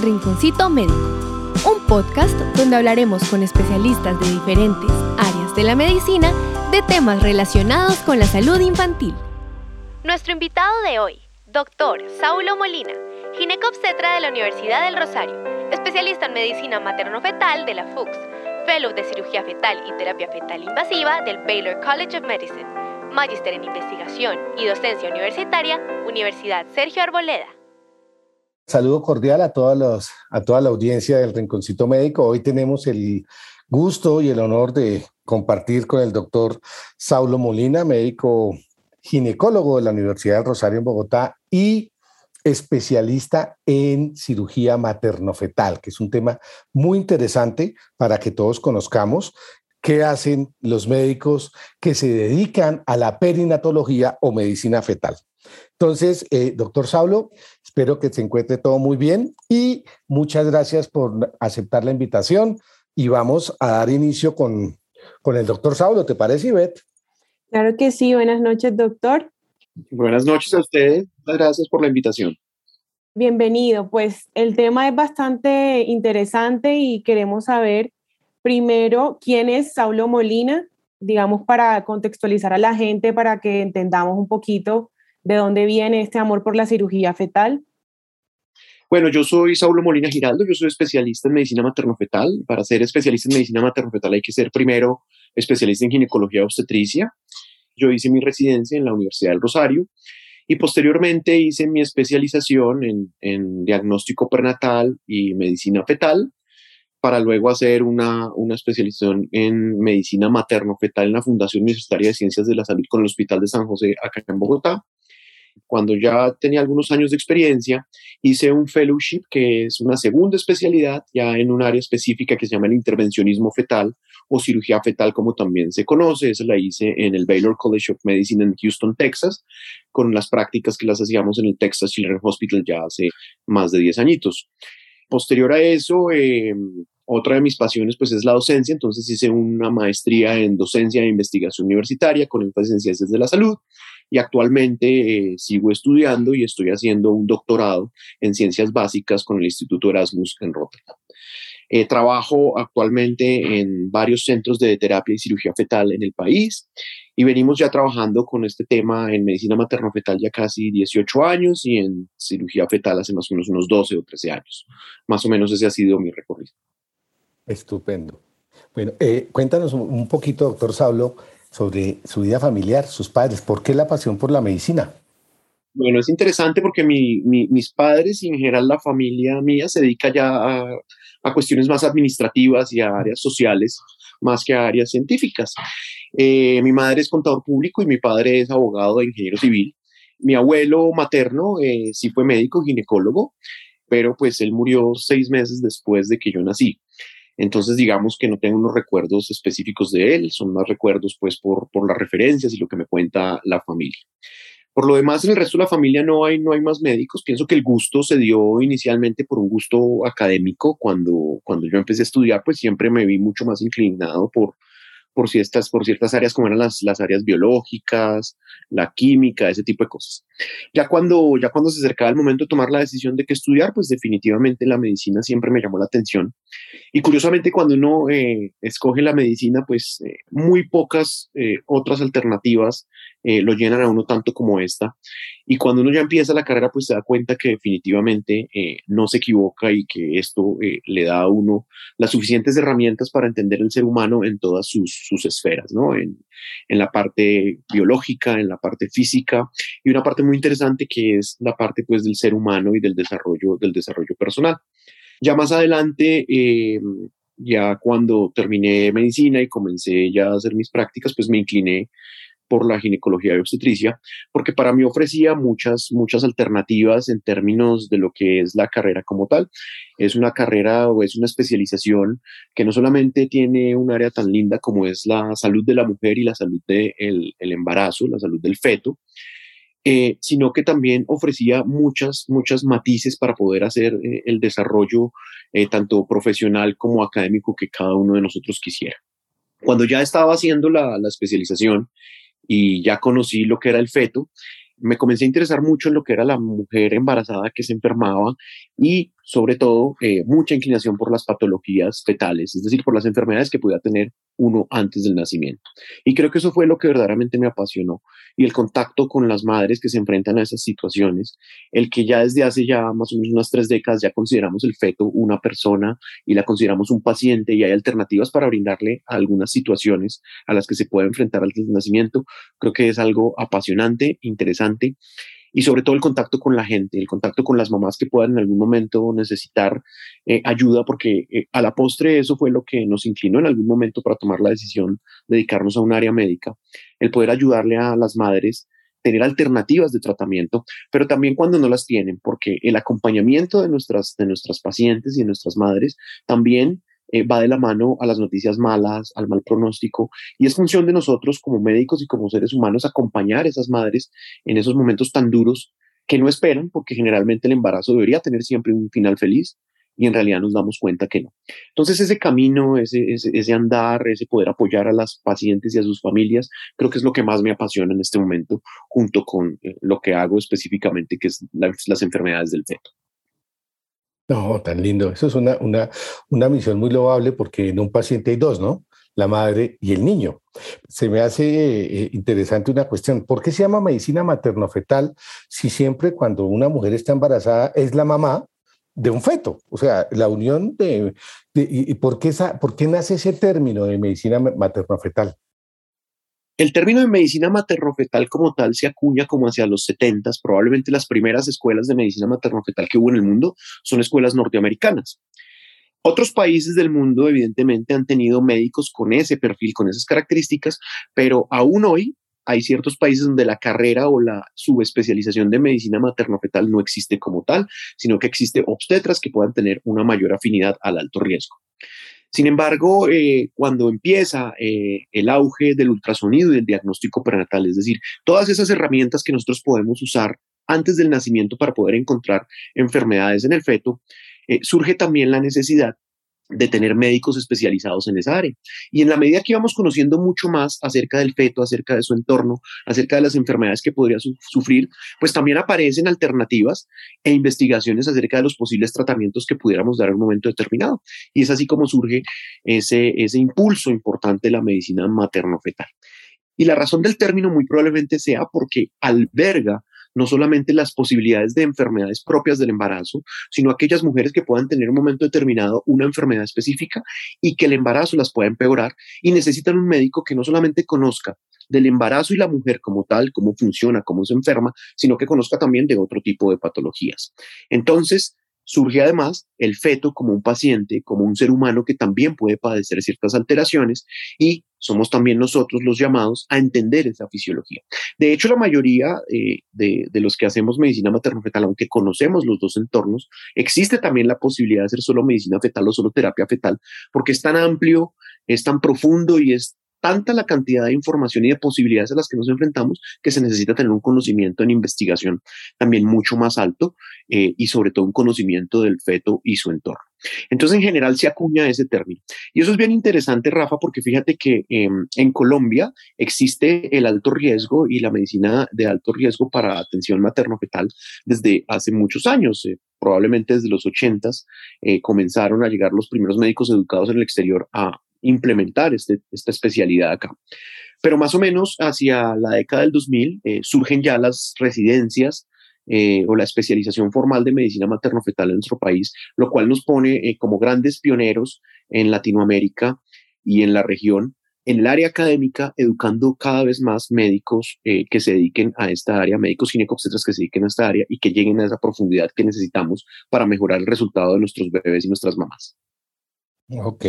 El Rinconcito Médico, un podcast donde hablaremos con especialistas de diferentes áreas de la medicina de temas relacionados con la salud infantil. Nuestro invitado de hoy, doctor Saulo Molina, ginecobstetra de la Universidad del Rosario, especialista en medicina materno-fetal de la FUCS, fellow de cirugía fetal y terapia fetal invasiva del Baylor College of Medicine, magíster en investigación y docencia universitaria, Universidad Sergio Arboleda. Saludo cordial a, todos a toda la audiencia del Rinconcito Médico. Hoy tenemos el gusto y el honor de compartir con el doctor Saulo Molina, médico ginecólogo de la Universidad del Rosario en Bogotá y especialista en cirugía materno-fetal, que es un tema muy interesante para que todos conozcamos qué hacen los médicos que se dedican a la perinatología o medicina fetal. Entonces, eh, doctor Saulo, espero que se encuentre todo muy bien y muchas gracias por aceptar la invitación y vamos a dar inicio con, con el doctor Saulo. ¿Te parece, Ivette? Claro que sí. Buenas noches, doctor. Buenas noches a ustedes. Muchas gracias por la invitación. Bienvenido. Pues el tema es bastante interesante y queremos saber primero quién es Saulo Molina, digamos, para contextualizar a la gente, para que entendamos un poquito ¿De dónde viene este amor por la cirugía fetal? Bueno, yo soy Saulo Molina Giraldo, yo soy especialista en medicina materno-fetal. Para ser especialista en medicina materno-fetal hay que ser primero especialista en ginecología obstetricia. Yo hice mi residencia en la Universidad del Rosario y posteriormente hice mi especialización en, diagnóstico pernatal y medicina fetal para luego hacer una, una especialización en medicina materno-fetal en la Fundación Universitaria de Ciencias de la Salud con el Hospital de San José acá en Bogotá cuando ya tenía algunos años de experiencia, hice un fellowship que es una segunda especialidad ya en un área específica que se llama el intervencionismo fetal o cirugía fetal como también se conoce. Esa la hice en el Baylor College of Medicine en Houston, Texas, con las prácticas que las hacíamos en el Texas Children's Hospital ya hace más de 10 añitos. Posterior a eso, eh, otra de mis pasiones pues es la docencia, entonces hice una maestría en docencia e investigación universitaria con énfasis en ciencias de la salud y actualmente eh, sigo estudiando y estoy haciendo un doctorado en ciencias básicas con el Instituto Erasmus en Rotterdam. Eh, trabajo actualmente en varios centros de terapia y cirugía fetal en el país y venimos ya trabajando con este tema en medicina materno-fetal ya casi 18 años y en cirugía fetal hace más o menos unos 12 o 13 años. Más o menos ese ha sido mi recorrido. Estupendo. Bueno, eh, cuéntanos un poquito, doctor Saulo, sobre su vida familiar, sus padres. ¿Por qué la pasión por la medicina? Bueno, es interesante porque mis padres y en general la familia mía se dedica ya a, cuestiones más administrativas y a áreas sociales más que a áreas científicas. Eh, mi madre es contador público y mi padre es abogado de ingeniero civil. Mi abuelo materno eh, sí fue médico, ginecólogo, pero pues él murió seis meses después de que yo nací. Entonces, digamos que no tengo unos recuerdos específicos de él, son más recuerdos pues por, por las referencias y lo que me cuenta la familia. Por lo demás, en el resto de la familia no hay, no hay más médicos. Pienso que el gusto se dio inicialmente por un gusto académico. Cuando, cuando yo empecé a estudiar, pues siempre me vi mucho más inclinado por, por ciertas, por ciertas áreas como eran las, las áreas biológicas, la química, ese tipo de cosas. Ya cuando, ya cuando se acercaba el momento de tomar la decisión de qué estudiar, pues definitivamente la medicina siempre me llamó la atención. Y curiosamente cuando uno eh, escoge la medicina, pues eh, muy pocas eh, otras alternativas lo llenan a uno tanto como esta. Y cuando uno ya empieza la carrera, pues se da cuenta que definitivamente no se equivoca y que esto le da a uno las suficientes herramientas para entender el ser humano en todas sus, sus esferas, ¿no? En, la parte biológica, en la parte física y una parte muy interesante que es la parte pues del ser humano y del desarrollo, del desarrollo personal. Ya más adelante, eh, ya cuando terminé medicina y comencé ya a hacer mis prácticas, pues me incliné por la ginecología y obstetricia, porque para mí ofrecía muchas, muchas alternativas en términos de lo que es la carrera como tal. Es una carrera o es una especialización que no solamente tiene un área tan linda como es la salud de la mujer y la salud del de el embarazo, la salud del feto, eh, sino que también ofrecía muchas, muchas matices para poder hacer eh, el desarrollo eh, tanto profesional como académico que cada uno de nosotros quisiera. Cuando ya estaba haciendo la, la especialización y ya conocí lo que era el feto, me comencé a interesar mucho en lo que era la mujer embarazada que se enfermaba y sobre todo eh, mucha inclinación por las patologías fetales, es decir, por las enfermedades que pudiera tener uno antes del nacimiento. Y creo que eso fue lo que verdaderamente me apasionó y el contacto con las madres que se enfrentan a esas situaciones, el que ya desde hace ya más o menos unas tres décadas ya consideramos el feto una persona y la consideramos un paciente y hay alternativas para brindarle algunas situaciones a las que se puede enfrentar antes del nacimiento, creo que es algo apasionante, interesante y sobre todo el contacto con la gente, el contacto con las mamás que puedan en algún momento necesitar eh, ayuda, porque eh, a la postre eso fue lo que nos inclinó en algún momento para tomar la decisión de dedicarnos a un área médica, el poder ayudarle a las madres tener alternativas de tratamiento, pero también cuando no las tienen, porque el acompañamiento de nuestras, de nuestras pacientes y de nuestras madres también eh, va de la mano a las noticias malas, al mal pronóstico, y es función de nosotros como médicos y como seres humanos acompañar a esas madres en esos momentos tan duros que no esperan, porque generalmente el embarazo debería tener siempre un final feliz, y en realidad nos damos cuenta que no. Entonces ese camino, ese, andar, ese poder apoyar a las pacientes y a sus familias, creo que es lo que más me apasiona en este momento, junto con eh, lo que hago específicamente, que es las enfermedades del feto. No, tan lindo. Eso es una, una, una misión muy loable porque en un paciente hay dos, ¿no? La madre y el niño. Se me hace eh, interesante una cuestión. ¿Por qué se llama medicina materno-fetal si siempre cuando una mujer está embarazada es la mamá de un feto? O sea, la unión de... y, por, qué esa, ¿Por qué nace ese término de medicina materno-fetal? El término de medicina materno-fetal como tal se acuña como hacia los 70, probablemente las primeras escuelas de medicina materno-fetal que hubo en el mundo son escuelas norteamericanas. Otros países del mundo evidentemente han tenido médicos con ese perfil, con esas características, pero aún hoy hay ciertos países donde la carrera o la subespecialización de medicina materno-fetal no existe como tal, sino que existe obstetras que puedan tener una mayor afinidad al alto riesgo. Sin embargo, eh, cuando empieza eh, el auge del ultrasonido y del diagnóstico prenatal, es decir, todas esas herramientas que nosotros podemos usar antes del nacimiento para poder encontrar enfermedades en el feto, eh, surge también la necesidad de tener médicos especializados en esa área. Y en la medida que íbamos conociendo mucho más acerca del feto, acerca de su entorno, acerca de las enfermedades que podría sufrir, pues también aparecen alternativas e investigaciones acerca de los posibles tratamientos que pudiéramos dar en un momento determinado. Y es así como surge ese, ese impulso importante de la medicina materno-fetal. Y la razón del término muy probablemente sea porque alberga no solamente las posibilidades de enfermedades propias del embarazo, sino aquellas mujeres que puedan tener un momento determinado una enfermedad específica y que el embarazo las pueda empeorar y necesitan un médico que no solamente conozca del embarazo y la mujer como tal, cómo funciona, cómo se enferma, sino que conozca también de otro tipo de patologías. Entonces, surge además el feto como un paciente, como un ser humano que también puede padecer ciertas alteraciones y somos también nosotros los llamados a entender esa fisiología. De hecho, la mayoría eh, de, de, los que hacemos medicina materno-fetal, aunque conocemos los dos entornos, existe también la posibilidad de hacer solo medicina fetal o solo terapia fetal, porque es tan amplio, es tan profundo y es tanta la cantidad de información y de posibilidades a las que nos enfrentamos que se necesita tener un conocimiento en investigación también mucho más alto eh, y sobre todo un conocimiento del feto y su entorno. Entonces, en general se acuña ese término. Y eso es bien interesante, Rafa, porque fíjate que em, en Colombia existe el alto riesgo y la medicina de alto riesgo para atención materno-fetal desde hace muchos años. Eh, probablemente desde los 80 eh, comenzaron a llegar los primeros médicos educados en el exterior a implementar este, esta especialidad acá. Pero más o menos hacia la década del 2000 eh, surgen ya las residencias eh, o la especialización formal de medicina materno-fetal en nuestro país, lo cual nos pone eh, como grandes pioneros en Latinoamérica y en la región, en el área académica, educando cada vez más médicos que se dediquen a esta área, médicos ginecobstetras que se dediquen a esta área y que lleguen a esa profundidad que necesitamos para mejorar el resultado de nuestros bebés y nuestras mamás. Ok,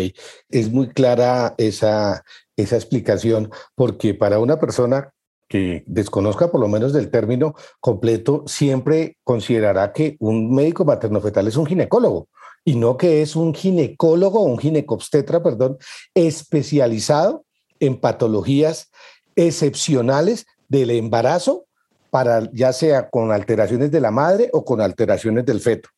es muy clara esa, esa explicación, porque para una persona que desconozca por lo menos del término completo, siempre considerará que un médico materno-fetal es un ginecólogo y no que es un ginecólogo un ginecobstetra, perdón, especializado en patologías excepcionales del embarazo, para ya sea con alteraciones de la madre o con alteraciones del feto.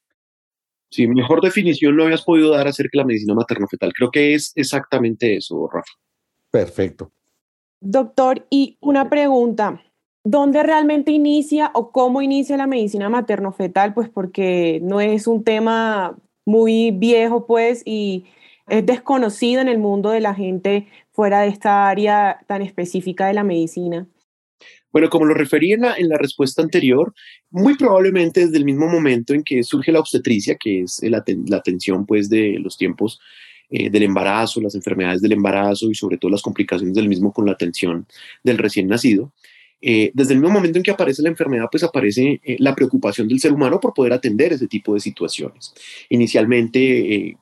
Sí, mejor definición no habías podido dar acerca de la medicina materno-fetal. Creo que es exactamente eso, Rafa. Perfecto. Doctor, y una pregunta. ¿Dónde realmente inicia o cómo inicia la medicina materno-fetal? Pues porque no es un tema muy viejo, pues, y es desconocido en el mundo de la gente fuera de esta área tan específica de la medicina. Bueno, como lo referí en la, respuesta anterior, muy probablemente desde el mismo momento en que surge la obstetricia, que es la, atención pues, de los tiempos eh, del embarazo, las enfermedades del embarazo y sobre todo las complicaciones del mismo con la atención del recién nacido, eh, desde el mismo momento en que aparece la enfermedad, pues aparece eh, la preocupación del ser humano por poder atender ese tipo de situaciones. Inicialmente, eh,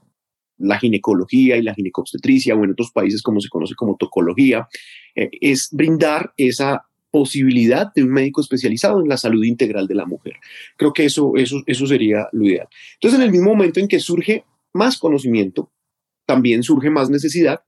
la ginecología y la ginecobstetricia, o en otros países como se conoce como tocología, es brindar esa posibilidad de un médico especializado en la salud integral de la mujer. Creo que eso, eso, eso sería lo ideal. Entonces, en el mismo momento en que surge más conocimiento, también surge más necesidad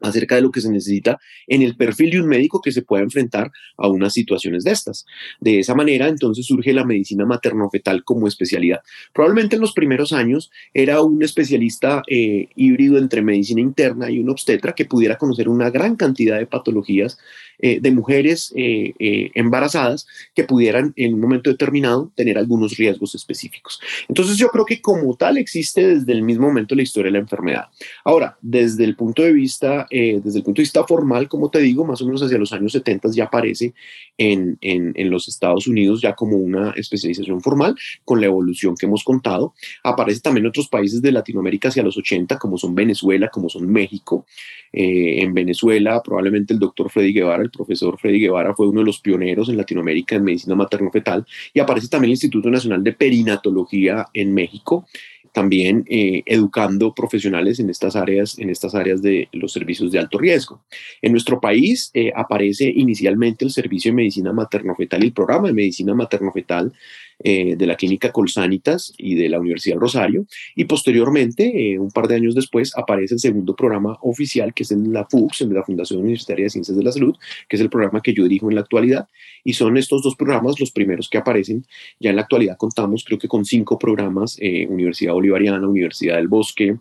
acerca de lo que se necesita en el perfil de un médico que se pueda enfrentar a unas situaciones de estas. De esa manera, entonces surge la medicina materno-fetal como especialidad. Probablemente en los primeros años era un especialista eh, híbrido entre medicina interna y un obstetra que pudiera conocer una gran cantidad de patologías eh, de mujeres eh, embarazadas que pudieran en un momento determinado tener algunos riesgos específicos. Entonces yo creo que como tal existe desde el mismo momento la historia de la enfermedad. Ahora, desde el punto de vista eh, desde el punto de vista formal, como te digo, más o menos hacia los años 70 ya aparece en, en, los Estados Unidos ya como una especialización formal, con la evolución que hemos contado. Aparece también en otros países de Latinoamérica hacia los 80, como son Venezuela, como son México. Eh, en Venezuela, probablemente el doctor Freddy Guevara, el profesor Freddy Guevara, fue uno de los pioneros en Latinoamérica en medicina materno-fetal. Y aparece también el Instituto Nacional de Perinatología en México también eh, educando profesionales en estas áreas, en estas áreas de los servicios de alto riesgo. En nuestro país eh, aparece inicialmente el servicio de medicina materno-fetal y el programa de medicina materno-fetal eh, de la clínica Colsanitas y de la Universidad del Rosario. Y posteriormente, un par de años después, aparece el segundo programa oficial, que es en la FUCS, en la Fundación Universitaria de Ciencias de la Salud, que es el programa que yo dirijo en la actualidad. Y son estos dos programas los primeros que aparecen. Ya en la actualidad contamos, creo que con cinco programas, Universidad Bolivariana, Universidad del Bosque,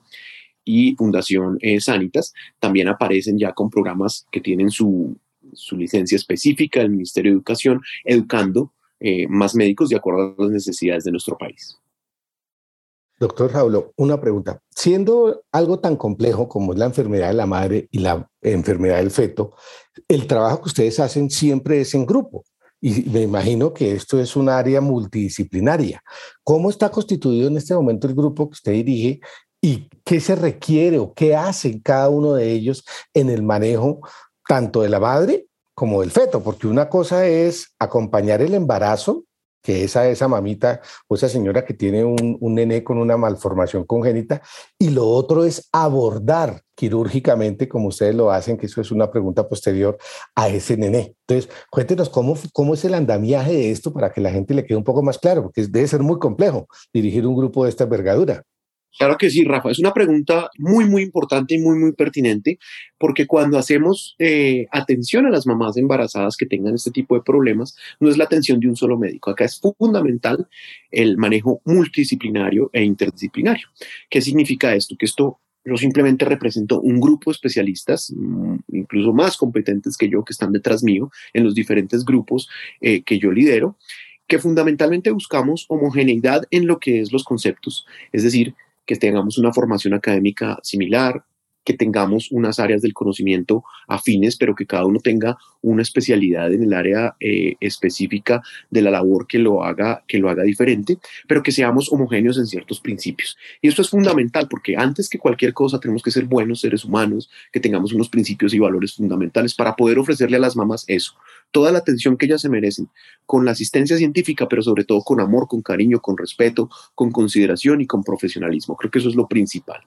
y Fundación eh, Sanitas también aparecen ya con programas que tienen su, su licencia específica del Ministerio de Educación, educando eh, más médicos de acuerdo las necesidades de nuestro país. Doctor Jaulo, una pregunta. Siendo algo tan complejo como es la enfermedad de la madre y la enfermedad del feto, el trabajo que ustedes hacen siempre es en grupo. Y me imagino que esto es un área multidisciplinaria. ¿Cómo está constituido en este momento el grupo que usted dirige y qué se requiere o qué hacen cada uno de ellos en el manejo tanto de la madre como del feto? Porque una cosa es acompañar el embarazo que es a esa mamita o esa señora que tiene un, un nené con una malformación congénita, y lo otro es abordar quirúrgicamente, como ustedes lo hacen, que eso es una pregunta posterior a ese nené. Entonces, cuéntenos cómo, cómo es el andamiaje de esto para que la gente le quede un poco más claro, porque debe ser muy complejo dirigir un grupo de esta envergadura. Claro que sí, Rafa. Es una pregunta muy, muy importante y muy, muy pertinente, porque cuando hacemos eh, atención a las mamás embarazadas que tengan este tipo de problemas, no es la atención de un solo médico. Acá es fundamental el manejo multidisciplinario e interdisciplinario. ¿Qué significa esto? Que esto yo simplemente represento un grupo de especialistas, mm, incluso más competentes que yo, que están detrás mío en los diferentes grupos eh, que yo lidero, que fundamentalmente buscamos homogeneidad en lo que es los conceptos, es decir, que tengamos una formación académica similar, que tengamos unas áreas del conocimiento afines, pero que cada uno tenga una especialidad en el área eh, específica de la labor que lo haga que lo haga diferente, pero que seamos homogéneos en ciertos principios. Y esto es fundamental porque antes que cualquier cosa tenemos que ser buenos seres humanos, que tengamos unos principios y valores fundamentales para poder ofrecerle a las mamás eso, toda la atención que ellas se merecen, con la asistencia científica, pero sobre todo con amor, con cariño, con respeto, con consideración y con profesionalismo. Creo que eso es lo principal.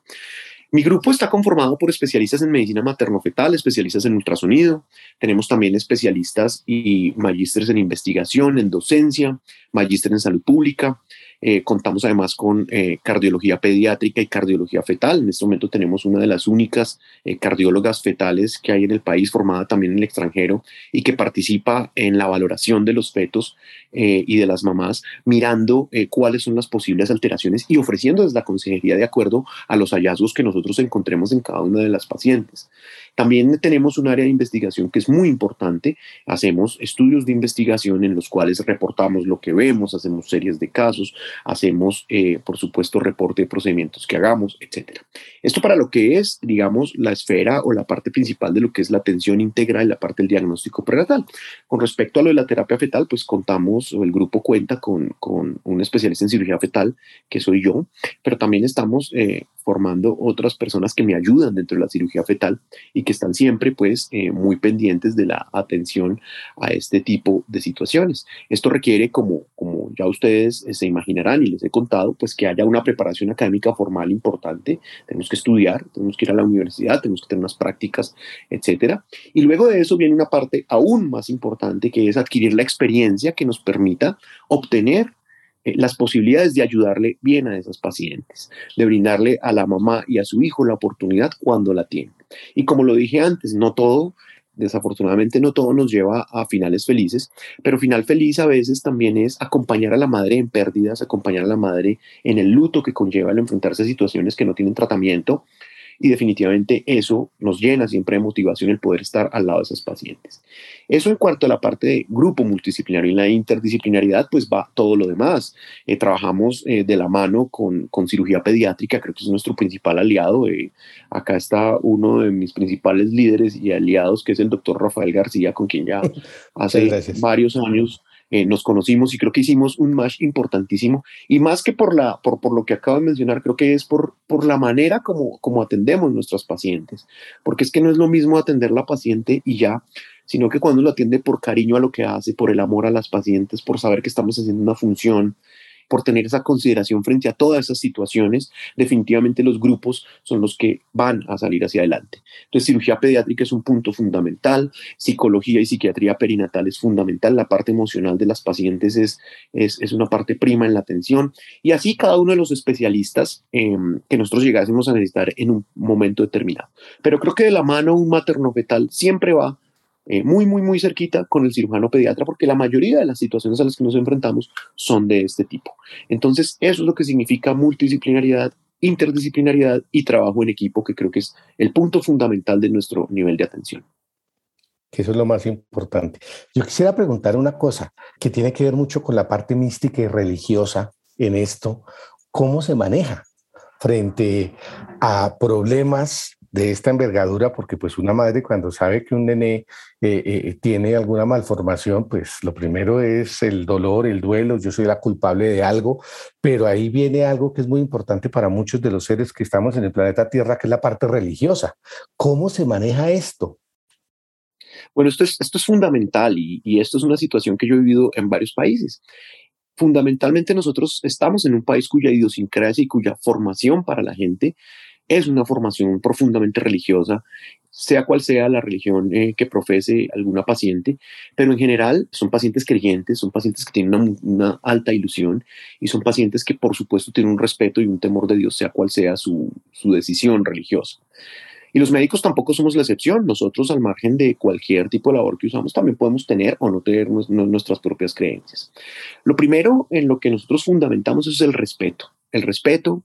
Mi grupo está conformado por especialistas en medicina materno-fetal, especialistas en ultrasonido. Tenemos también especialistas y magísteres en investigación, en docencia, magíster en salud pública. Eh, contamos además con eh, cardiología pediátrica y cardiología fetal. En este momento tenemos una de las únicas eh, cardiólogas fetales que hay en el país, formada también en el extranjero y que participa en la valoración de los fetos y de las mamás, mirando cuáles son las posibles alteraciones y ofreciendo desde la consejería de acuerdo a los hallazgos que nosotros encontremos en cada una de las pacientes. También tenemos un área de investigación que es muy importante. Hacemos estudios de investigación en los cuales reportamos lo que vemos, hacemos series de casos, hacemos, eh, por supuesto, reporte de procedimientos que hagamos, etc. Esto para lo que es, digamos, la esfera o la parte principal de lo que es la atención integral y la parte del diagnóstico prenatal. Con respecto a lo de la terapia fetal, pues contamos, o el grupo cuenta con, con un especialista en cirugía fetal, que soy yo, pero también estamos eh, formando otras personas que me ayudan dentro de la cirugía fetal que están siempre pues eh, muy pendientes de la atención a este tipo de situaciones. Esto requiere, como, como ya ustedes eh, se imaginarán y les he contado, pues que haya una preparación académica formal importante. Tenemos que estudiar, tenemos que ir a la universidad, tenemos que tener unas prácticas, etcétera. Y luego de eso viene una parte aún más importante que es adquirir la experiencia que nos permita obtener eh, las posibilidades de ayudarle bien a esas pacientes, de brindarle a la mamá y a su hijo la oportunidad cuando la tienen. Y como lo dije antes, no todo, desafortunadamente no todo nos lleva a finales felices, pero final feliz a veces también es acompañar a la madre en pérdidas, acompañar a la madre en el luto que conlleva el enfrentarse a situaciones que no tienen tratamiento y definitivamente eso nos llena siempre de motivación el poder estar al lado de esas pacientes. Eso en cuanto a la parte de grupo multidisciplinario y la interdisciplinaridad, pues va todo lo demás. Eh, trabajamos eh, de la mano con, con, cirugía pediátrica, creo que es nuestro principal aliado. Eh, acá está uno de mis principales líderes y aliados, que es el doctor Rafael García, con quien ya hace varios años eh, nos conocimos y creo que hicimos un match importantísimo. Y más que por, la, por, por lo que acabo de mencionar, creo que es por, por la manera como, como atendemos nuestros pacientes. Porque es que no es lo mismo atender la paciente y ya, sino que cuando lo atiende por cariño a lo que hace, por el amor a las pacientes, por saber que estamos haciendo una función, por tener esa consideración frente a todas esas situaciones, definitivamente los grupos son los que van a salir hacia adelante. Entonces, cirugía pediátrica es un punto fundamental, psicología y psiquiatría perinatal es fundamental, la parte emocional de las pacientes es, es, una parte prima en la atención, y así cada uno de los especialistas em, que nosotros llegásemos a necesitar en un momento determinado. Pero creo que de la mano un materno fetal siempre va eh, muy, muy, muy cerquita con el cirujano pediatra, porque la mayoría de las situaciones a las que nos enfrentamos son de este tipo. Entonces, eso es lo que significa multidisciplinariedad, interdisciplinariedad y trabajo en equipo, que creo que es el punto fundamental de nuestro nivel de atención. Que eso es lo más importante. Yo quisiera preguntar una cosa que tiene que ver mucho con la parte mística y religiosa en esto. ¿Cómo se maneja frente a problemas de esta envergadura, porque pues una madre cuando sabe que un nene eh, eh, tiene alguna malformación, pues lo primero es el dolor, el duelo, yo soy la culpable de algo, pero ahí viene algo que es muy importante para muchos de los seres que estamos en el planeta Tierra, que es la parte religiosa. ¿Cómo se maneja esto? Bueno, esto es, esto es fundamental y esto es una situación que yo he vivido en varios países fundamentalmente nosotros estamos en un país cuya idiosincrasia y cuya formación para la gente es una formación profundamente religiosa, sea cual sea la religión eh, que profese alguna paciente, pero en general son pacientes creyentes, son pacientes que tienen una, alta ilusión y son pacientes que por supuesto tienen un respeto y un temor de Dios, sea cual sea su, decisión religiosa. Y los médicos tampoco somos la excepción. Nosotros, al margen de cualquier tipo de labor que usamos, también podemos tener o no tener nuestras propias creencias. Lo primero en lo que nosotros fundamentamos es el respeto. El respeto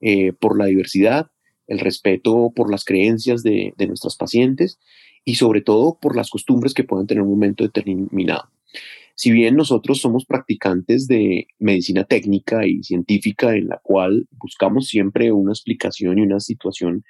eh, por la diversidad, el respeto por las creencias de, nuestras pacientes y sobre todo por las costumbres que puedan tener un momento determinado. Si bien nosotros somos practicantes de medicina técnica y científica en la cual buscamos siempre una explicación y una situación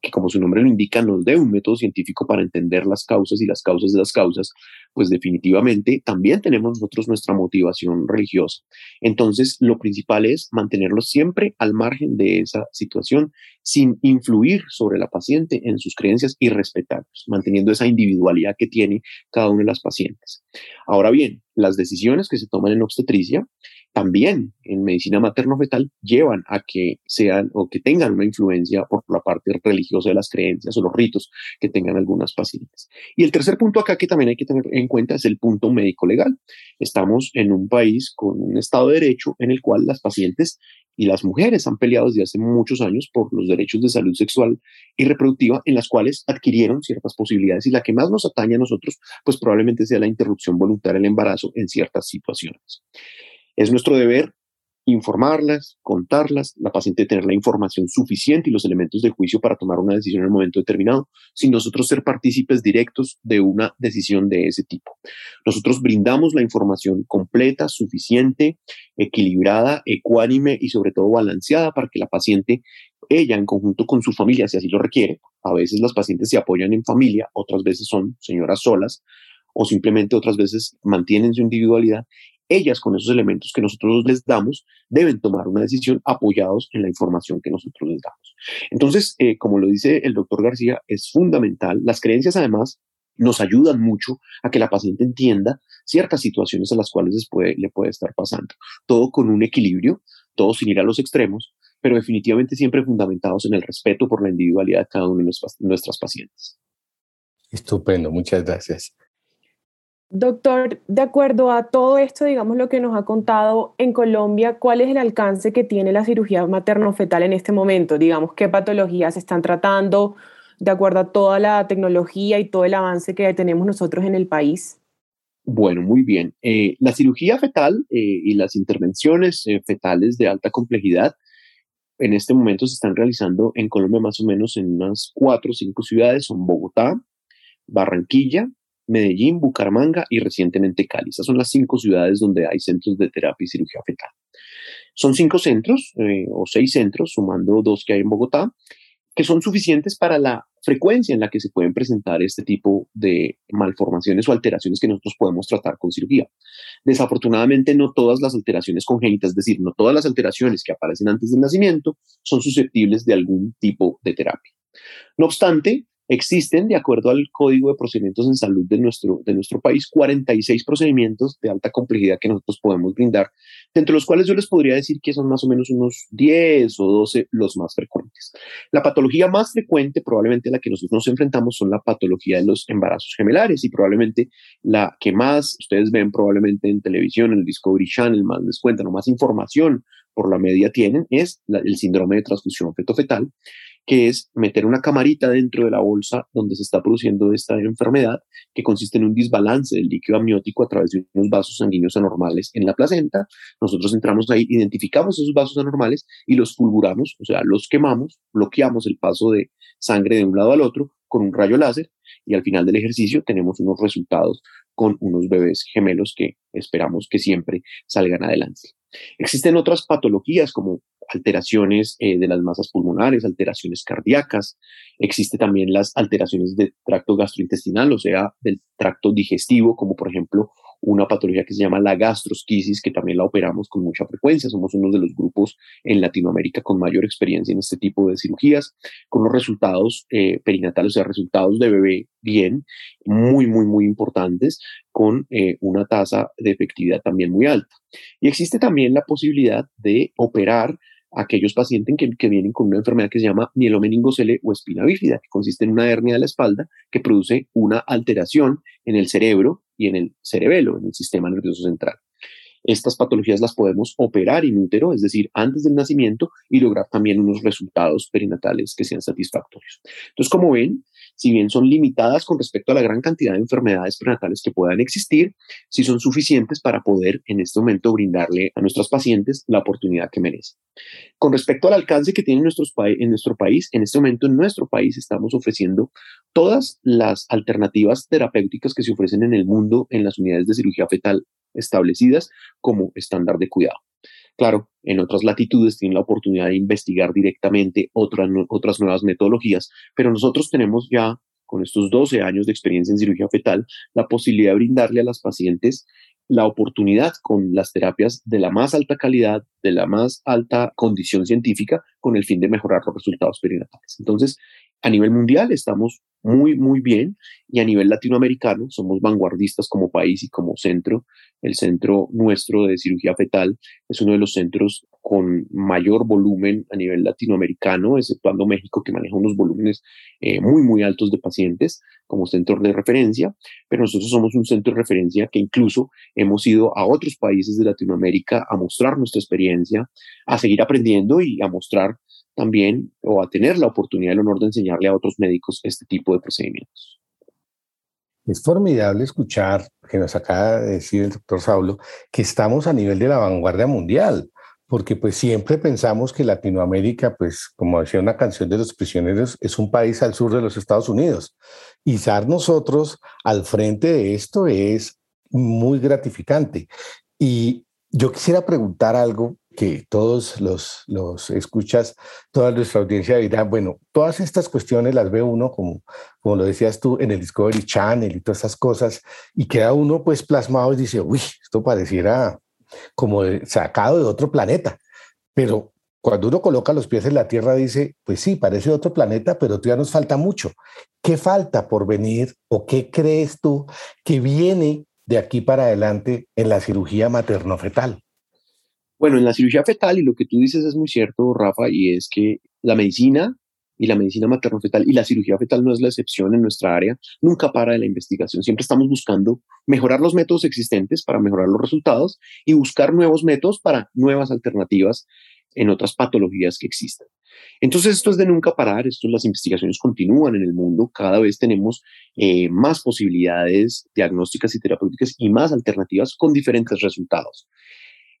que como su nombre lo indica, nos dé un método científico para entender las causas y las causas de las causas, pues definitivamente también tenemos nosotros nuestra motivación religiosa. Entonces, lo principal es mantenerlos siempre al margen de esa situación, sin influir sobre la paciente en sus creencias y respetarlos, manteniendo esa individualidad que tiene cada una de las pacientes. Ahora bien, las decisiones que se toman en obstetricia también en medicina materno-fetal llevan a que sean o que tengan una influencia por la parte religiosa de las creencias o los ritos que tengan algunas pacientes. Y el tercer punto acá que también hay que tener en cuenta es el punto médico-legal. Estamos en un país con un Estado de Derecho en el cual las pacientes y las mujeres han peleado desde hace muchos años por los derechos de salud sexual y reproductiva en las cuales adquirieron ciertas posibilidades y la que más nos atañe a nosotros pues probablemente sea la interrupción voluntaria del embarazo en ciertas situaciones. Es nuestro deber informarlas, contarlas, la paciente tener la información suficiente y los elementos de juicio para tomar una decisión en el momento determinado, sin nosotros ser partícipes directos de una decisión de ese tipo. Nosotros brindamos la información completa, suficiente, equilibrada, ecuánime y sobre todo balanceada para que la paciente, ella en conjunto con su familia, si así lo requiere, a veces las pacientes se apoyan en familia, otras veces son señoras solas, o simplemente otras veces mantienen su individualidad ellas con esos elementos que nosotros les damos deben tomar una decisión apoyados en la información que nosotros les damos. Entonces, eh, como lo dice el doctor García, es fundamental. Las creencias además nos ayudan mucho a que la paciente entienda ciertas situaciones a las cuales después le puede estar pasando. Todo con un equilibrio, todo sin ir a los extremos, pero definitivamente siempre fundamentados en el respeto por la individualidad de cada una de nuestras pacientes. Estupendo, muchas gracias. Doctor, de acuerdo a todo esto, digamos lo que nos ha contado en Colombia, ¿cuál es el alcance que tiene la cirugía materno-fetal en este momento? Digamos, ¿qué patologías se están tratando de acuerdo a toda la tecnología y todo el avance que tenemos nosotros en el país? Bueno, muy bien. Eh, la cirugía fetal eh, y las intervenciones eh, fetales de alta complejidad en este momento se están realizando en Colombia más o menos en unas cuatro o cinco ciudades, son Bogotá, Barranquilla, Medellín, Bucaramanga y recientemente Cali. Esas son las cinco ciudades donde hay centros de terapia y cirugía fetal. Son cinco centros eh, o seis centros, sumando dos que hay en Bogotá, que son suficientes para la frecuencia en la que se pueden presentar este tipo de malformaciones o alteraciones que nosotros podemos tratar con cirugía. Desafortunadamente, no todas las alteraciones congénitas, es decir, no todas las alteraciones que aparecen antes del nacimiento son susceptibles de algún tipo de terapia. No obstante, Existen, de acuerdo al Código de Procedimientos en Salud de nuestro, de nuestro país, 46 procedimientos de alta complejidad que nosotros podemos brindar, entre los cuales yo les podría decir que son más o menos unos 10 o 12 los más frecuentes. La patología más frecuente, probablemente la que nosotros nos enfrentamos, son la patología de los embarazos gemelares y probablemente la que más ustedes ven probablemente en televisión, en el Discovery Channel, más les cuentan o más información por la media tienen, es el síndrome de transfusión feto-fetal que es meter una camarita dentro de la bolsa donde se está produciendo esta enfermedad, que consiste en un desbalance del líquido amniótico a través de unos vasos sanguíneos anormales en la placenta. Nosotros entramos ahí, identificamos esos vasos anormales y los fulguramos, o sea, los quemamos, bloqueamos el paso de sangre de un lado al otro con un rayo láser y al final del ejercicio tenemos unos resultados con unos bebés gemelos que esperamos que siempre salgan adelante. Existen otras patologías como alteraciones eh, de las masas pulmonares, alteraciones cardíacas, existe también las alteraciones del tracto gastrointestinal, o sea, del tracto digestivo, como por ejemplo una patología que se llama la gastrosquisis, que también la operamos con mucha frecuencia. Somos uno de los grupos en Latinoamérica con mayor experiencia en este tipo de cirugías, con los resultados eh, perinatales, o sea, resultados de bebé bien, muy, muy, muy importantes, con eh, una tasa de efectividad también muy alta. Y existe también la posibilidad de operar aquellos pacientes que, que, vienen con una enfermedad que se llama mielomeningocele o espina bífida, que consiste en una hernia de la espalda que produce una alteración en el cerebro y en el cerebelo, en el sistema nervioso central. Estas patologías las podemos operar in útero, es decir, antes del nacimiento, y lograr también unos resultados perinatales que sean satisfactorios. Entonces, como ven, si bien son limitadas con respecto a la gran cantidad de enfermedades prenatales que puedan existir, sí son suficientes para poder en este momento brindarle a nuestros pacientes la oportunidad que merecen. Con respecto al alcance que tiene en, nuestros en nuestro país, en este momento en nuestro país estamos ofreciendo todas las alternativas terapéuticas que se ofrecen en el mundo en las unidades de cirugía fetal establecidas como estándar de cuidado. Claro, en otras latitudes tienen la oportunidad de investigar directamente otras, otras nuevas metodologías, pero nosotros tenemos ya, con estos 12 años de experiencia en cirugía fetal, la posibilidad de brindarle a las pacientes la oportunidad con las terapias de la más alta calidad, de la más alta condición científica, con el fin de mejorar los resultados perinatales. Entonces, A nivel mundial estamos muy, muy bien y a nivel latinoamericano somos vanguardistas como país y como centro. El centro nuestro de cirugía fetal es uno de los centros con mayor volumen a nivel latinoamericano, exceptuando México, que maneja unos volúmenes eh, muy, muy altos de pacientes como centro de referencia, pero nosotros somos un centro de referencia que incluso hemos ido a otros países de Latinoamérica a mostrar nuestra experiencia, a seguir aprendiendo y a mostrar también o a tener la oportunidad, el honor de enseñarle a otros médicos este tipo de procedimientos. Es formidable escuchar que nos acaba de decir el doctor Saulo que estamos a nivel de la vanguardia mundial, porque pues siempre pensamos que Latinoamérica, pues como decía una canción de los prisioneros, es un país al sur de los Estados Unidos. Y estar nosotros al frente de esto es muy gratificante. Y yo quisiera preguntar algo que todos los, los escuchas, toda nuestra audiencia dirán, bueno, todas estas cuestiones las ve uno, como, como lo decías tú, en el Discovery Channel y todas esas cosas, y queda uno pues plasmado y dice, uy, esto pareciera como sacado de otro planeta. Pero cuando uno coloca los pies en la Tierra dice, pues sí, parece otro planeta, pero todavía nos falta mucho. ¿Qué falta por venir o qué crees tú que viene de aquí para adelante en la cirugía materno-fetal? Bueno, en la cirugía fetal, y lo que tú dices es muy cierto, Rafa, y es que la medicina y la medicina materno-fetal y la cirugía fetal no es la excepción en nuestra área, nunca para de la investigación. Siempre estamos buscando mejorar los métodos existentes para mejorar los resultados y buscar nuevos métodos para nuevas alternativas en otras patologías que existen. Entonces, esto es de nunca parar, esto, las investigaciones continúan en el mundo, cada vez tenemos eh, más posibilidades diagnósticas y terapéuticas y más alternativas con diferentes resultados.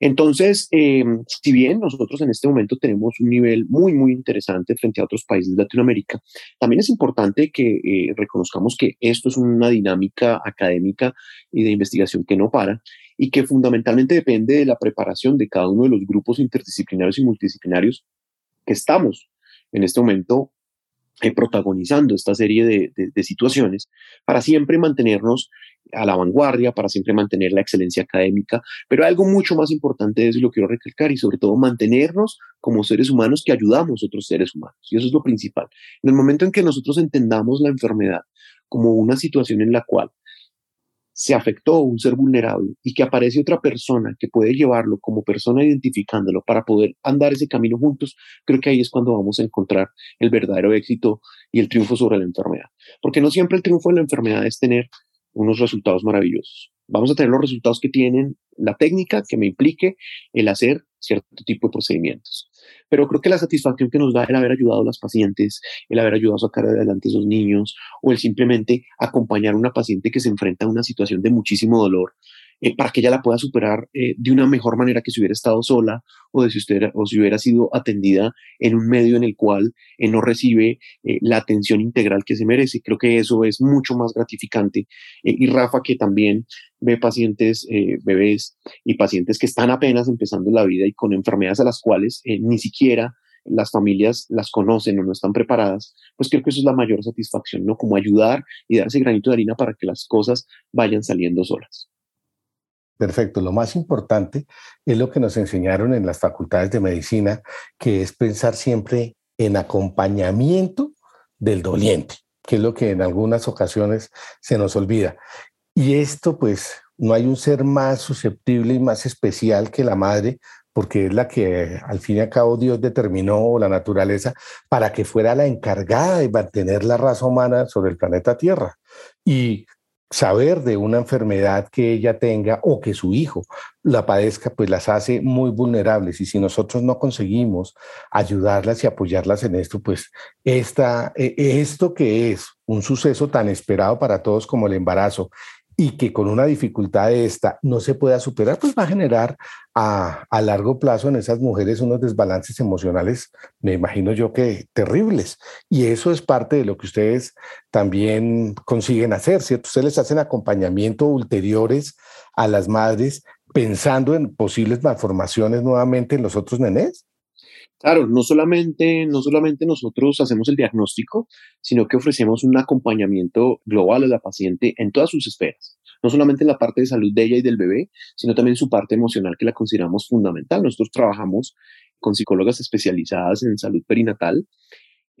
Entonces, eh, si bien nosotros en este momento tenemos un nivel muy, muy interesante frente a otros países de Latinoamérica, también es importante que eh, reconozcamos que esto es una dinámica académica y de investigación que no para y que fundamentalmente depende de la preparación de cada uno de los grupos interdisciplinarios y multidisciplinarios que estamos en este momento eh, protagonizando esta serie de, de, situaciones para siempre mantenernos a la vanguardia, para siempre mantener la excelencia académica, pero algo mucho más importante es, y lo quiero recalcar, y sobre todo mantenernos como seres humanos que ayudamos a otros seres humanos. Y eso es lo principal. En el momento en que nosotros entendamos la enfermedad como una situación en la cual se afectó un ser vulnerable y que aparece otra persona que puede llevarlo como persona identificándolo para poder andar ese camino juntos, creo que ahí es cuando vamos a encontrar el verdadero éxito y el triunfo sobre la enfermedad. Porque no siempre el triunfo de la enfermedad es tener unos resultados maravillosos. Vamos a tener los resultados que tienen la técnica que me implique el hacer cierto tipo de procedimientos. Pero creo que la satisfacción que nos da el haber ayudado a las pacientes, el haber ayudado a sacar adelante a esos niños o el simplemente acompañar a una paciente que se enfrenta a una situación de muchísimo dolor eh, para que ella la pueda superar eh, de una mejor manera que si hubiera estado sola o, de si, usted, o si hubiera sido atendida en un medio en el cual eh, no recibe la atención integral que se merece. Creo que eso es mucho más gratificante. y Rafa, que también ve pacientes, bebés y pacientes que están apenas empezando la vida y con enfermedades a las cuales ni siquiera las familias las conocen o no están preparadas, pues creo que eso es la mayor satisfacción, ¿no? Como ayudar y dar ese granito de harina para que las cosas vayan saliendo solas. Perfecto. Lo más importante es lo que nos enseñaron en las facultades de medicina, que es pensar siempre en acompañamiento del doliente, que es lo que en algunas ocasiones se nos olvida. Y esto, pues, no hay un ser más susceptible y más especial que la madre, porque es la que al fin y al cabo Dios determinó la naturaleza para que fuera la encargada de mantener la raza humana sobre el planeta Tierra. Y saber de una enfermedad que ella tenga o que su hijo la padezca, pues las hace muy vulnerables. Y si nosotros no conseguimos ayudarlas y apoyarlas en esto, pues esta, e, esto que es un suceso tan esperado para todos como el embarazo y que con una dificultad de esta no se pueda superar, pues va a generar a, a, largo plazo en esas mujeres unos desbalances emocionales, me imagino yo que terribles. Y eso es parte de lo que ustedes también consiguen hacer, ¿cierto? Ustedes les hacen acompañamiento ulteriores a las madres pensando en posibles malformaciones nuevamente en los otros nenes. Claro, no solamente, no solamente nosotros hacemos el diagnóstico, sino que ofrecemos un acompañamiento global a la paciente en todas sus esferas. No solamente en la parte de salud de ella y del bebé, sino también su parte emocional que la consideramos fundamental. Nosotros trabajamos con psicólogas especializadas en salud perinatal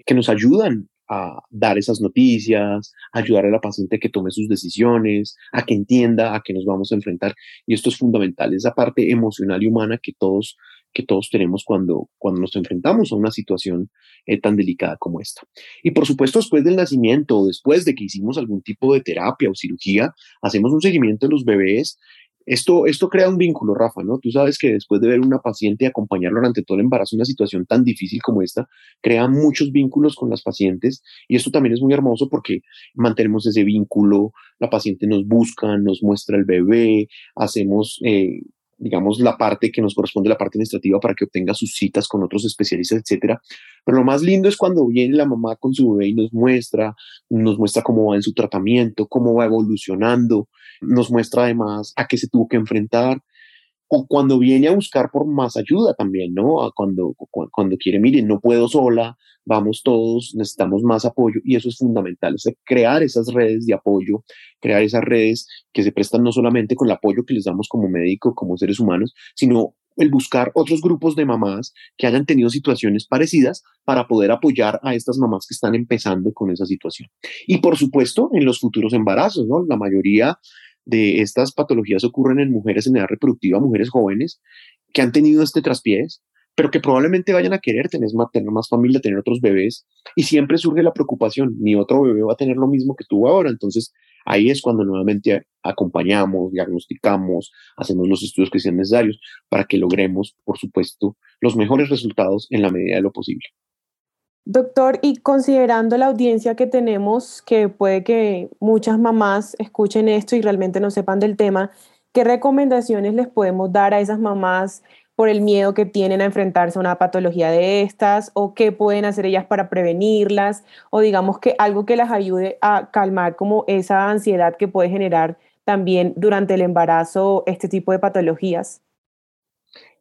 que nos ayudan a dar esas noticias, ayudar a la paciente a que tome sus decisiones, a que entienda a qué nos vamos a enfrentar. Y esto es fundamental, esa parte emocional y humana que todos, que todos tenemos cuando, cuando nos enfrentamos a una situación eh, tan delicada como esta. Y por supuesto, después del nacimiento o después de que hicimos algún tipo de terapia o cirugía, hacemos un seguimiento de los bebés esto, esto crea un vínculo, Rafa, ¿no? Tú sabes que después de ver una paciente y acompañarlo durante todo el embarazo, una situación tan difícil como esta, crea muchos vínculos con las pacientes y esto también es muy hermoso porque mantenemos ese vínculo, la paciente nos busca, nos muestra el bebé, hacemos eh, digamos, la parte que nos corresponde, la parte administrativa para que obtenga sus citas con otros especialistas, etcétera. Pero lo más lindo es cuando viene la mamá con su bebé y nos muestra, nos muestra cómo va en su tratamiento, cómo va evolucionando, nos muestra además a qué se tuvo que enfrentar o cuando viene a buscar por más ayuda también, ¿no? Cuando, cuando quiere, miren, no puedo sola, vamos todos, necesitamos más apoyo y eso es fundamental, es crear esas redes de apoyo, crear esas redes que se prestan no solamente con el apoyo que les damos como médico, como seres humanos, sino el buscar otros grupos de mamás que hayan tenido situaciones parecidas para poder apoyar a estas mamás que están empezando con esa situación. Y por supuesto, en los futuros embarazos, ¿no? La mayoría de estas patologías ocurren en mujeres en edad reproductiva, mujeres jóvenes que han tenido este traspiés, pero que probablemente vayan a querer tener más, más familia, tener otros bebés, y siempre surge la preocupación, mi otro bebé va a tener lo mismo que tuvo ahora, entonces ahí es cuando nuevamente acompañamos, diagnosticamos, hacemos los estudios que sean necesarios para que logremos, por supuesto, los mejores resultados en la medida de lo posible. Doctor, y considerando la audiencia que tenemos, que puede que muchas mamás escuchen esto y realmente no sepan del tema, ¿qué recomendaciones les podemos dar a esas mamás por el miedo que tienen a enfrentarse a una patología de estas o qué pueden hacer ellas para prevenirlas o digamos que algo que las ayude a calmar como esa ansiedad que puede generar también durante el embarazo este tipo de patologías?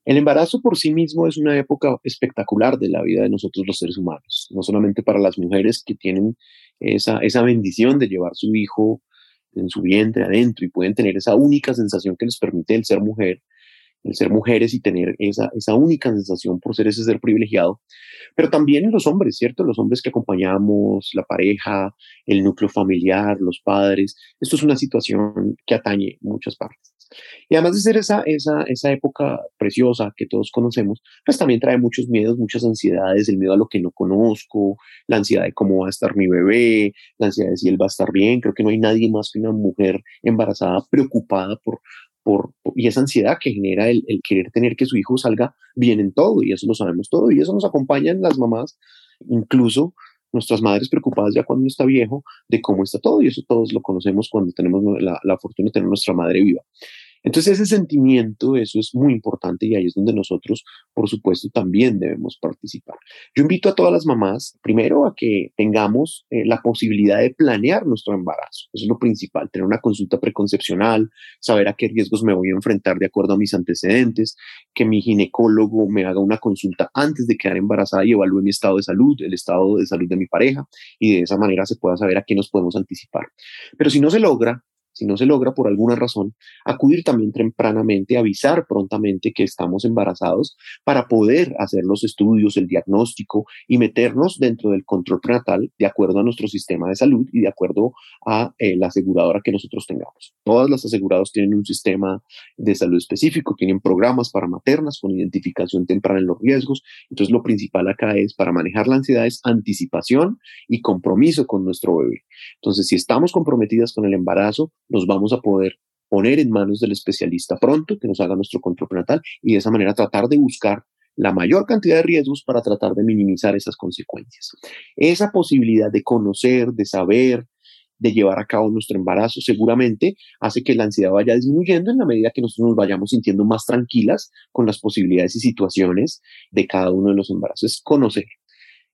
El embarazo por sí mismo es una época espectacular de la vida de nosotros los seres humanos, no solamente para las mujeres que tienen esa, esa bendición de llevar su hijo en su vientre adentro y pueden tener esa única sensación que les permite el ser mujer, el ser mujeres y tener esa, esa única sensación por ser ese ser privilegiado, pero también en los hombres, ¿cierto? Los hombres que acompañamos, la pareja, el núcleo familiar, los padres. Esto es una situación que atañe muchas partes. Y además de ser esa, esa, esa época preciosa que todos conocemos, pues también trae muchos miedos, muchas ansiedades, el miedo a lo que no conozco, la ansiedad de cómo va a estar mi bebé, la ansiedad de si él va a estar bien. Creo que no hay nadie más que una mujer embarazada preocupada por, por, y esa ansiedad que genera el, el, querer tener que su hijo salga bien en todo, y eso lo sabemos todo, y eso nos acompañan las mamás, incluso nuestras madres preocupadas ya cuando uno está viejo de cómo está todo, y eso todos lo conocemos cuando tenemos la, la fortuna de tener nuestra madre viva. Entonces ese sentimiento, eso es muy importante y ahí es donde nosotros, por supuesto, también debemos participar. Yo invito a todas las mamás, primero, a que tengamos eh, la posibilidad de planear nuestro embarazo. Eso es lo principal, tener una consulta preconcepcional, saber a qué riesgos me voy a enfrentar de acuerdo a mis antecedentes, que mi ginecólogo me haga una consulta antes de quedar embarazada y evalúe mi estado de salud, el estado de salud de mi pareja y de esa manera se pueda saber a qué nos podemos anticipar. Pero si no se logra, si no se logra por alguna razón, acudir también tempranamente, avisar prontamente que estamos embarazados para poder hacer los estudios, el diagnóstico y meternos dentro del control prenatal de acuerdo a nuestro sistema de salud y de acuerdo a eh, la aseguradora que nosotros tengamos. Todas las aseguradoras tienen un sistema de salud específico, tienen programas para maternas con identificación temprana en los riesgos. Entonces, lo principal acá es para manejar la ansiedad es anticipación y compromiso con nuestro bebé. Entonces, si estamos comprometidas con el embarazo, nos vamos a poder poner en manos del especialista pronto que nos haga nuestro control prenatal y de esa manera tratar de buscar la mayor cantidad de riesgos para tratar de minimizar esas consecuencias. Esa posibilidad de conocer, de saber, de llevar a cabo nuestro embarazo seguramente hace que la ansiedad vaya disminuyendo en la medida que nosotros nos vayamos sintiendo más tranquilas con las posibilidades y situaciones de cada uno de los embarazos. Es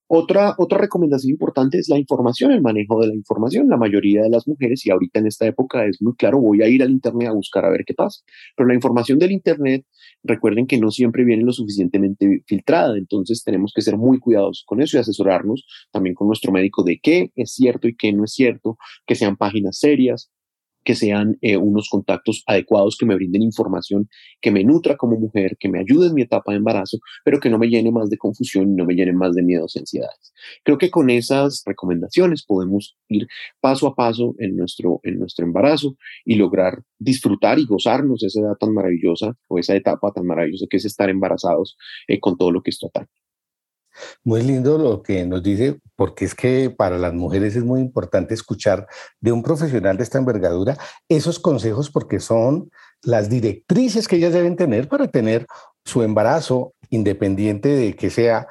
otra, otra recomendación importante es la información, el manejo de la información. La mayoría de las mujeres, y ahorita en esta época es muy claro, voy a ir al Internet a buscar a ver qué pasa. Pero la información del Internet, recuerden que no siempre viene lo suficientemente filtrada, entonces tenemos que ser muy cuidadosos con eso y asesorarnos también con nuestro médico de qué es cierto y qué no es cierto, que sean páginas serias, que sean eh, unos contactos adecuados, que me brinden información, que me nutra como mujer, que me ayude en mi etapa de embarazo, pero que no me llene más de confusión y no me llene más de miedos y ansiedades. Creo que con esas recomendaciones podemos ir paso a paso en nuestro, en nuestro embarazo y lograr disfrutar y gozarnos esa edad tan maravillosa o esa etapa tan maravillosa que es estar embarazados eh, con todo lo que esto ataca. Muy lindo lo que nos dice, porque es que para las mujeres es muy importante escuchar de un profesional de esta envergadura esos consejos porque son las directrices que ellas deben tener para tener su embarazo, independiente de que sea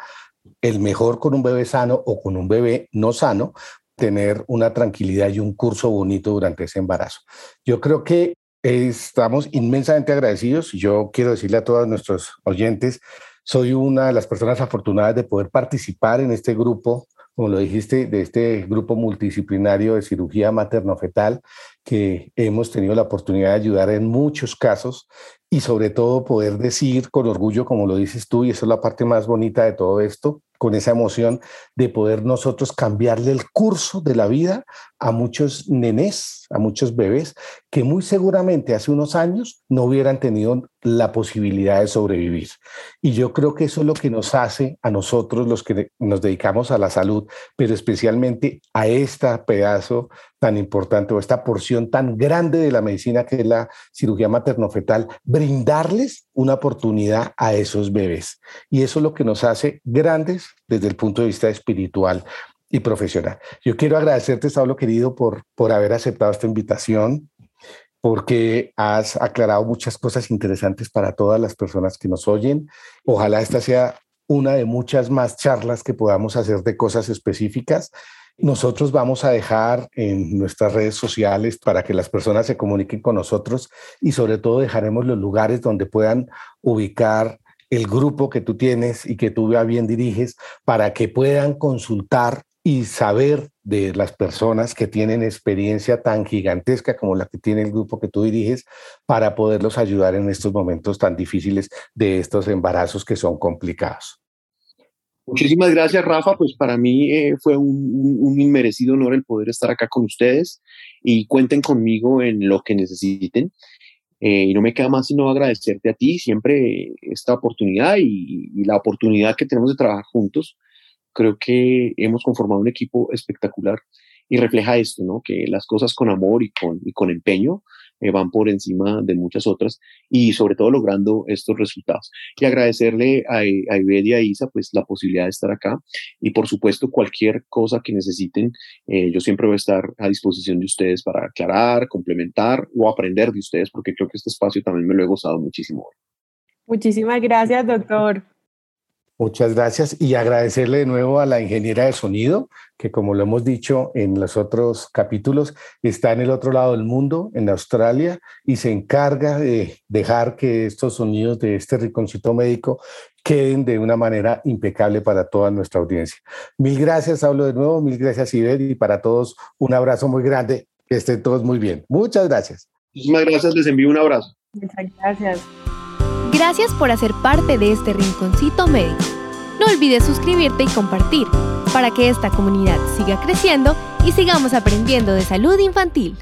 el mejor con un bebé sano o con un bebé no sano, tener una tranquilidad y un curso bonito durante ese embarazo. Yo creo que estamos inmensamente agradecidos. Yo quiero decirle a todos nuestros oyentes soy una de las personas afortunadas de poder participar en este grupo, como lo dijiste, de este grupo multidisciplinario de cirugía materno-fetal que hemos tenido la oportunidad de ayudar en muchos casos y sobre todo poder decir con orgullo, como lo dices tú, y esa es la parte más bonita de todo esto, con esa emoción de poder nosotros cambiarle el curso de la vida a muchos nenes, a muchos bebés que muy seguramente hace unos años no hubieran tenido la posibilidad de sobrevivir. Y yo creo que eso es lo que nos hace a nosotros los que nos dedicamos a la salud, pero especialmente a este pedazo tan importante o esta porción tan grande de la medicina que es la cirugía materno-fetal, brindarles una oportunidad a esos bebés. Y eso es lo que nos hace grandes desde el punto de vista espiritual y profesional. Yo quiero agradecerte, Saulo querido, por, por haber aceptado esta invitación, porque has aclarado muchas cosas interesantes para todas las personas que nos oyen. Ojalá esta sea una de muchas más charlas que podamos hacer de cosas específicas. Nosotros vamos a dejar en nuestras redes sociales para que las personas se comuniquen con nosotros y sobre todo dejaremos los lugares donde puedan ubicar el grupo que tú tienes y que tú bien diriges para que puedan consultar y saber de las personas que tienen experiencia tan gigantesca como la que tiene el grupo que tú diriges para poderlos ayudar en estos momentos tan difíciles de estos embarazos que son complicados. Muchísimas gracias, Rafa. Pues para mí eh, fue un, inmerecido honor el poder estar acá con ustedes y cuenten conmigo en lo que necesiten. Eh, y no me queda más sino agradecerte a ti siempre esta oportunidad y, la oportunidad que tenemos de trabajar juntos. Creo que hemos conformado un equipo espectacular y refleja esto, ¿no? Que las cosas con amor y con, y con empeño eh, van por encima de muchas otras y sobre todo logrando estos resultados. Y agradecerle a, a y a Isa pues la posibilidad de estar acá y por supuesto cualquier cosa que necesiten, eh, yo siempre voy a estar a disposición de ustedes para aclarar, complementar o aprender de ustedes porque creo que este espacio también me lo he gozado muchísimo Muchísimas gracias, doctor. Muchas gracias y agradecerle de nuevo a la ingeniera de sonido, que como lo hemos dicho en los otros capítulos, está en el otro lado del mundo, en Australia, y se encarga de dejar que estos sonidos de este rinconcito médico queden de una manera impecable para toda nuestra audiencia. Mil gracias, hablo de nuevo, mil gracias, Iber, y para todos un abrazo muy grande, que estén todos muy bien. Muchas gracias. Muchísimas gracias, les envío un abrazo. Muchas gracias. Gracias por hacer parte de este rinconcito médico. No olvides suscribirte y compartir para que esta comunidad siga creciendo y sigamos aprendiendo de salud infantil.